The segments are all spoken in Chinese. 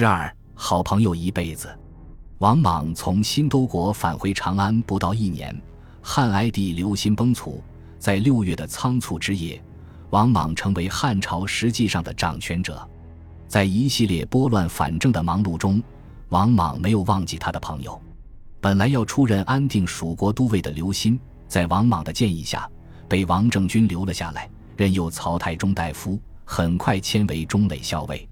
十二，好朋友一辈子。王莽从新都国返回长安不到一年，汉哀帝刘歆崩殂，在六月的仓促之夜，王莽成为汉朝实际上的掌权者。在一系列拨乱反正的忙碌中，王莽没有忘记他的朋友。本来要出任安定蜀国都尉的刘歆，在王莽的建议下，被王政君留了下来，任右曹太中大夫，很快迁为中垒校尉。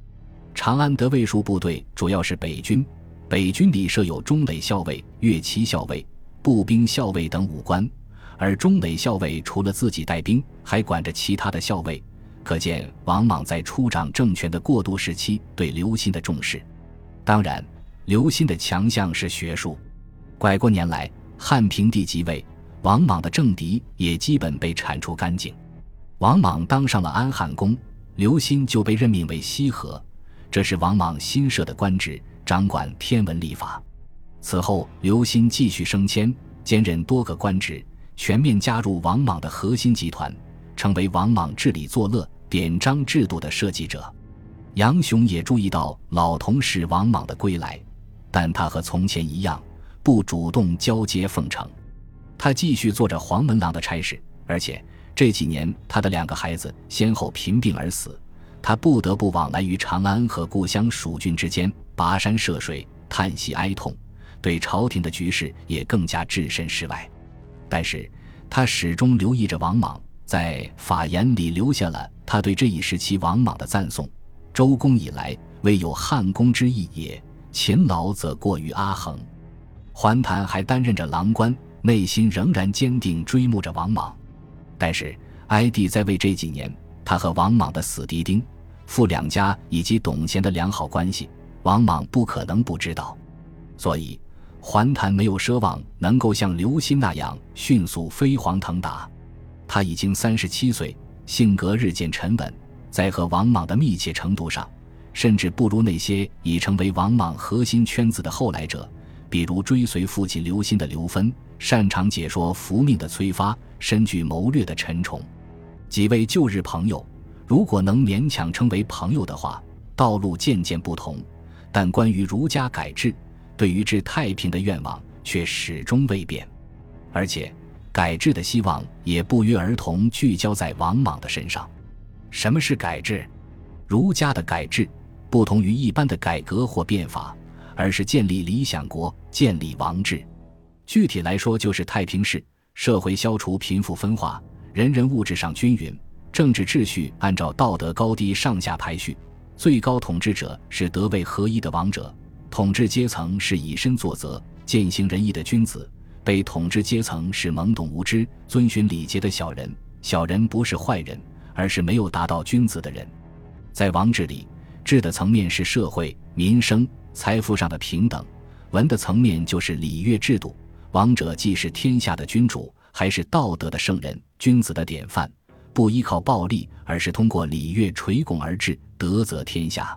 长安得卫戍部队主要是北军。北军里设有中垒校尉、乐骑校尉、步兵校尉等武官，而中垒校尉除了自己带兵，还管着其他的校尉。可见王莽在初掌政权的过渡时期对刘歆的重视。当然，刘歆的强项是学术。拐过年来，汉平帝即位，王莽的政敌也基本被铲除干净。王莽当上了安汉公，刘歆就被任命为西河，这是王莽新设的官职。掌管天文历法。此后，刘歆继续升迁，兼任多个官职，全面加入王莽的核心集团，成为王莽治理作乐、典章制度的设计者。杨雄也注意到老同事王莽的归来，但他和从前一样，不主动交接奉承。他继续做着黄门郎的差事，而且这几年他的两个孩子先后贫病而死。他不得不往来于长安和故乡蜀郡之间，跋山涉水，叹息哀痛，对朝廷的局势也更加置身事外。但是，他始终留意着王莽，在法言里留下了他对这一时期王莽的赞颂：“周公以来，未有汉公之意也。勤劳则过于阿衡。”桓谭还担任着郎官，内心仍然坚定追慕着王莽。但是，哀帝在位这几年，他和王莽的死敌丁。傅两家以及董贤的良好关系，王莽不可能不知道，所以桓谭没有奢望能够像刘歆那样迅速飞黄腾达。他已经三十七岁，性格日渐沉稳，在和王莽的密切程度上，甚至不如那些已成为王莽核心圈子的后来者，比如追随父亲刘歆的刘芬，擅长解说福命的崔发，深具谋略的陈崇，几位旧日朋友。如果能勉强称为朋友的话，道路渐渐不同，但关于儒家改制，对于治太平的愿望却始终未变，而且改制的希望也不约而同聚焦在王莽的身上。什么是改制？儒家的改制不同于一般的改革或变法，而是建立理想国，建立王制。具体来说，就是太平式社会，消除贫富分化，人人物质上均匀。政治秩序按照道德高低上下排序，最高统治者是德位合一的王者，统治阶层是以身作则、践行仁义的君子，被统治阶层是懵懂无知、遵循礼节的小人。小人不是坏人，而是没有达到君子的人。在王治里，治的层面是社会、民生、财富上的平等；文的层面就是礼乐制度。王者既是天下的君主，还是道德的圣人、君子的典范。不依靠暴力，而是通过礼乐垂拱而治，德则天下。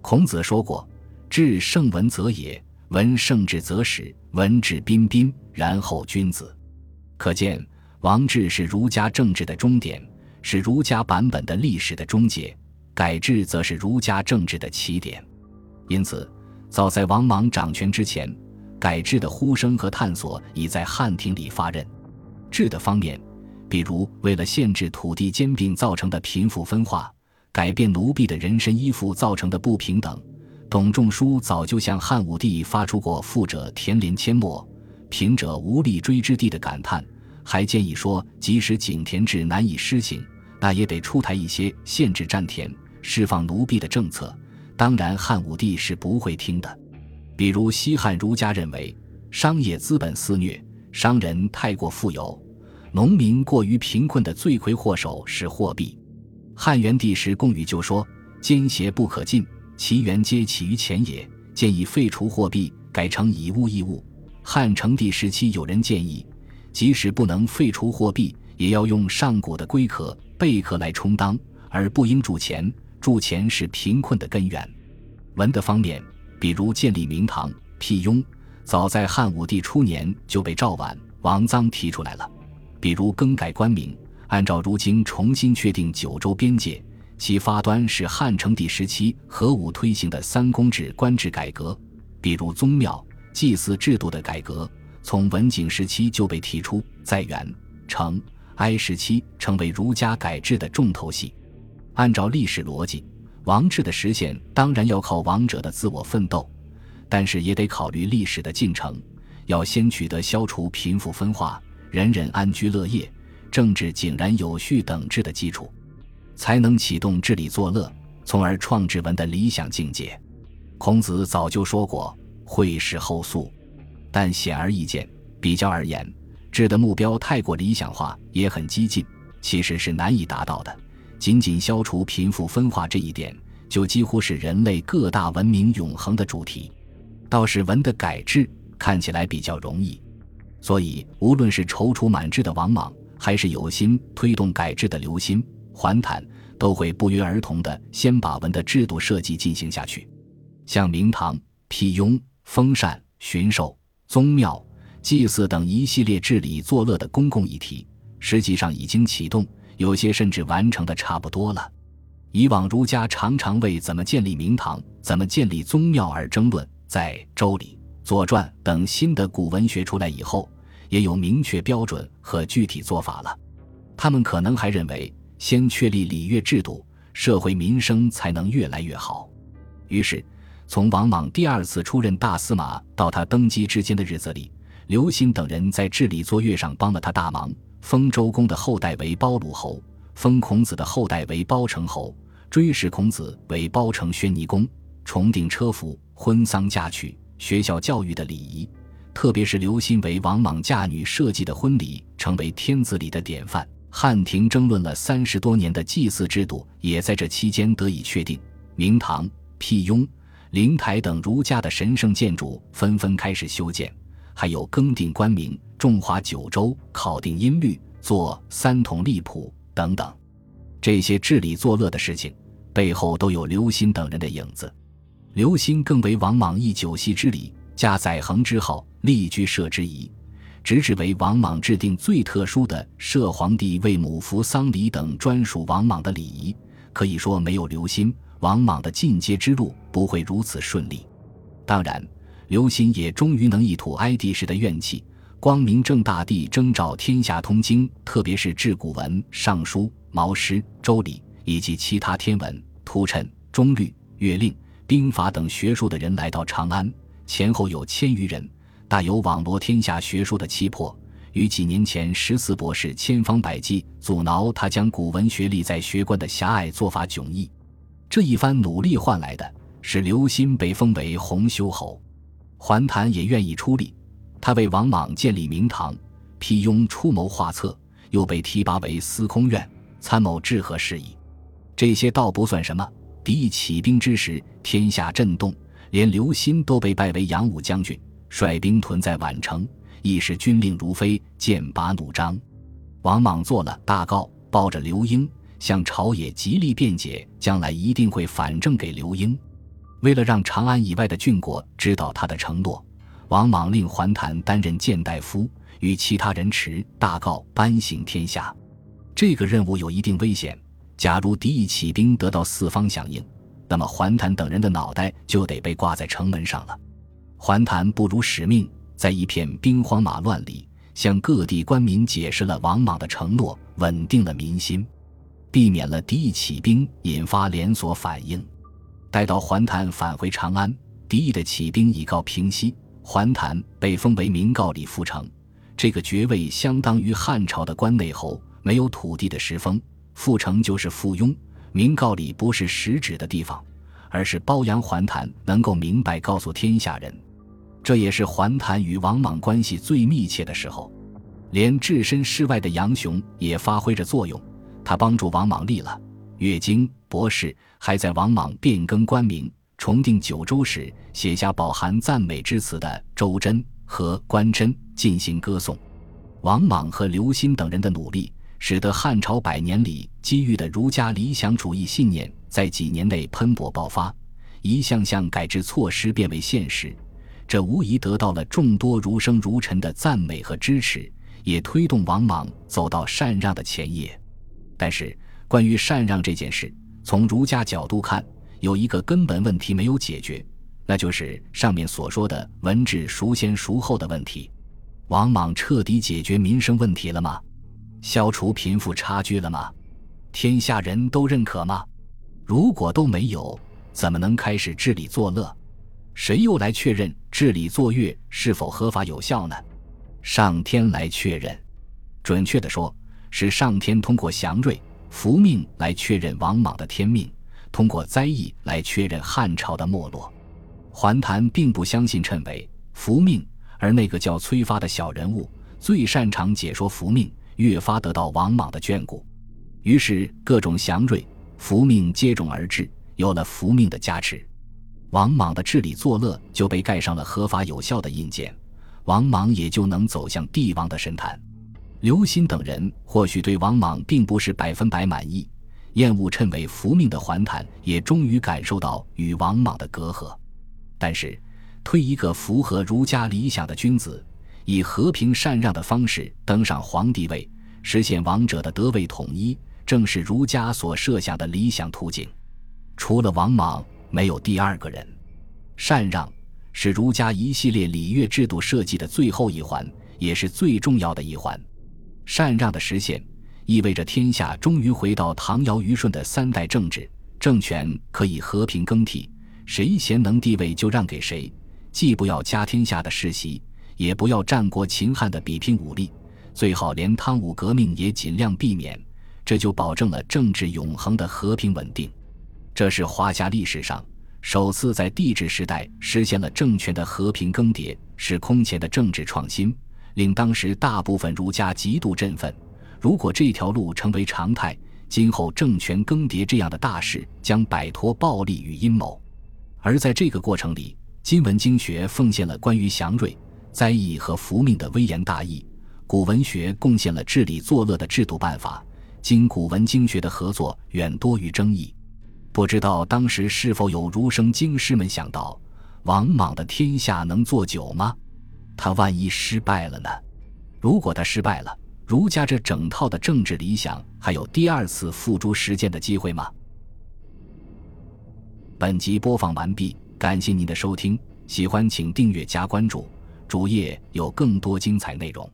孔子说过：“治圣文则也，文圣治则始，文质彬彬，然后君子。”可见，王治是儒家政治的终点，是儒家版本的历史的终结；改制则是儒家政治的起点。因此，早在王莽掌权之前，改制的呼声和探索已在汉庭里发轫。治的方面。比如，为了限制土地兼并造成的贫富分化，改变奴婢的人身依附造成的不平等，董仲舒早就向汉武帝发出过“富者田连阡陌，贫者无立锥之地”的感叹，还建议说，即使井田制难以施行，那也得出台一些限制占田、释放奴婢的政策。当然，汉武帝是不会听的。比如，西汉儒家认为，商业资本肆虐，商人太过富有。农民过于贫困的罪魁祸首是货币。汉元帝时，贡禹就说：“奸邪不可禁，其源皆起于钱也。”建议废除货币，改成以物易物。汉成帝时期，有人建议，即使不能废除货币，也要用上古的龟壳、贝壳来充当，而不应铸钱。铸钱是贫困的根源。文的方面，比如建立明堂、辟雍，早在汉武帝初年就被赵绾、王臧提出来了。比如更改官名，按照如今重新确定九州边界，其发端是汉成帝时期何武推行的三公制官制改革，比如宗庙、祭祀制度的改革，从文景时期就被提出，在元、成、哀时期成为儒家改制的重头戏。按照历史逻辑，王制的实现当然要靠王者的自我奋斗，但是也得考虑历史的进程，要先取得消除贫富分化、人人安居乐业、政治井然有序等治的基础。才能启动治理作乐，从而创制文的理想境界。孔子早就说过“会事后素”，但显而易见，比较而言，治的目标太过理想化，也很激进，其实是难以达到的。仅仅消除贫富分化这一点，就几乎是人类各大文明永恒的主题。倒是文的改制看起来比较容易，所以无论是踌躇满志的王莽，还是有心推动改制的刘歆。桓谭都会不约而同的先把文的制度设计进行下去，像明堂、辟雍、封禅、巡狩、宗庙、祭祀等一系列治理作乐的公共议题，实际上已经启动，有些甚至完成的差不多了。以往儒家常常为怎么建立明堂、怎么建立宗庙而争论，在《周礼》《左传》等新的古文学出来以后，也有明确标准和具体做法了。他们可能还认为。先确立礼乐制度，社会民生才能越来越好。于是，从王莽第二次出任大司马到他登基之间的日子里，刘歆等人在治理作乐上帮了他大忙。封周公的后代为包鲁侯，封孔子的后代为包成侯，追谥孔子为包成宣尼公，重定车服、婚丧嫁娶、学校教育的礼仪，特别是刘歆为王莽嫁女设计的婚礼，成为天子礼的典范。汉庭争论了三十多年的祭祀制度，也在这期间得以确定。明堂、辟雍、灵台等儒家的神圣建筑纷纷开始修建，还有更定官名、重划九州、考定音律、做三统历谱等等。这些治理作乐的事情，背后都有刘歆等人的影子。刘歆更为王莽议九锡之礼，加载衡之号，立居社之仪。直至为王莽制定最特殊的摄皇帝为母服丧礼等专属王莽的礼仪，可以说没有刘歆，王莽的进阶之路不会如此顺利。当然，刘歆也终于能一吐哀帝时的怨气，光明正大地征召天下通经，特别是制古文、尚书、毛诗、周礼以及其他天文、图谶、中律、乐令、兵法等学术的人来到长安，前后有千余人。大有网罗天下学术的气魄，与几年前十四博士千方百计阻挠他将古文学立在学官的狭隘做法迥异。这一番努力换来的是刘歆被封为洪修侯，桓谭也愿意出力，他为王莽建立明堂，辟雍出谋划策，又被提拔为司空院参谋治河事宜。这些倒不算什么，敌意起兵之时，天下震动，连刘歆都被拜为扬武将军。率兵屯在宛城，一时军令如飞，剑拔弩张。王莽做了大告，抱着刘英向朝野极力辩解，将来一定会反正给刘英。为了让长安以外的郡国知道他的承诺，王莽令桓谭担任谏大夫，与其他人持大告颁行天下。这个任务有一定危险，假如敌意起兵得到四方响应，那么桓谭等人的脑袋就得被挂在城门上了。桓谭不辱使命，在一片兵荒马乱里，向各地官民解释了王莽的承诺，稳定了民心，避免了敌意起兵引发连锁反应。待到桓谭返回长安，敌意的起兵已告平息，桓谭被封为明告里福成，这个爵位相当于汉朝的关内侯，没有土地的实封。副丞就是附庸，明告里不是实指的地方，而是褒扬桓谭能够明白告诉天下人。这也是桓谭与王莽关系最密切的时候，连置身事外的杨雄也发挥着作用。他帮助王莽立了乐经博士，还在王莽变更官名、重定九州时，写下饱含赞美之词的《周真》和《关真》进行歌颂。王莽和刘歆等人的努力，使得汉朝百年里积郁的儒家理想主义信念，在几年内喷薄爆发，一项项改制措施变为现实。这无疑得到了众多儒生儒臣的赞美和支持，也推动王莽走到禅让的前夜。但是，关于禅让这件事，从儒家角度看，有一个根本问题没有解决，那就是上面所说的文治孰先孰后的问题。王莽彻底解决民生问题了吗？消除贫富差距了吗？天下人都认可吗？如果都没有，怎么能开始治理作乐？谁又来确认治理作乐是否合法有效呢？上天来确认。准确的说，是上天通过祥瑞、福命来确认王莽的天命，通过灾异来确认汉朝的没落。桓谭并不相信谶纬、福命，而那个叫崔发的小人物最擅长解说福命，越发得到王莽的眷顾。于是，各种祥瑞、福命接踵而至，有了福命的加持，王莽的治理作乐就被盖上了合法有效的印鉴，王莽也就能走向帝王的神坛。刘歆等人或许对王莽并不是百分百满意，厌恶称为福命的桓谭也终于感受到与王莽的隔阂。但是，推一个符合儒家理想的君子，以和平禅让的方式登上皇帝位，实现王者的德位统一。正是儒家所设想的理想途径，除了王莽，没有第二个人。禅让是儒家一系列礼乐制度设计的最后一环，也是最重要的一环。禅让的实现，意味着天下终于回到唐尧虞舜的三代政治，政权可以和平更替，谁贤能地位就让给谁，既不要家天下的世袭，也不要战国秦汉的比拼武力，最好连汤武革命也尽量避免。这就保证了政治永恒的和平稳定，这是华夏历史上首次在帝制时代实现了政权的和平更迭，是空前的政治创新，令当时大部分儒家极度振奋。如果这条路成为常态，今后政权更迭这样的大事将摆脱暴力与阴谋。而在这个过程里，今文经学奉献了关于祥瑞、灾异和福命的微言大义，古文学贡献了治理作乐的制度办法。经古文经学的合作远多于争议，不知道当时是否有儒生经师们想到，王莽的天下能做久吗？他万一失败了呢？如果他失败了，儒家这整套的政治理想还有第二次付诸实践的机会吗？本集播放完毕，感谢您的收听，喜欢请订阅加关注，主页有更多精彩内容。